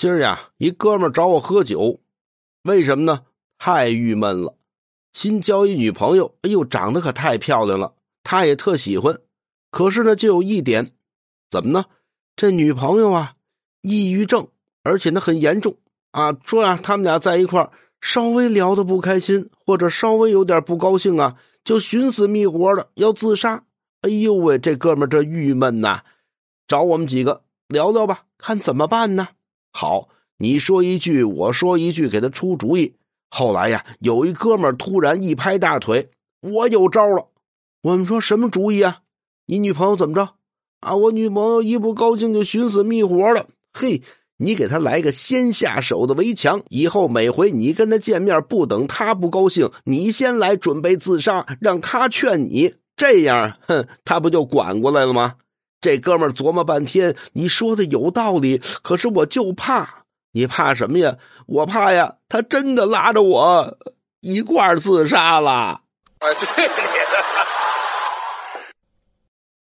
今儿呀，一哥们找我喝酒，为什么呢？太郁闷了。新交一女朋友，哎呦，长得可太漂亮了，他也特喜欢。可是呢，就有一点，怎么呢？这女朋友啊，抑郁症，而且呢很严重啊。说呀，他们俩在一块儿，稍微聊的不开心，或者稍微有点不高兴啊，就寻死觅活的要自杀。哎呦喂，这哥们这郁闷呐，找我们几个聊聊吧，看怎么办呢？好，你说一句，我说一句，给他出主意。后来呀，有一哥们突然一拍大腿：“我有招了！”我们说什么主意啊？你女朋友怎么着？啊，我女朋友一不高兴就寻死觅活了。嘿，你给她来个先下手的围墙，以后每回你跟她见面，不等她不高兴，你先来准备自杀，让她劝你，这样，哼，她不就管过来了吗？这哥们琢磨半天，你说的有道理，可是我就怕。你怕什么呀？我怕呀，他真的拉着我一块儿自杀了。啊，对。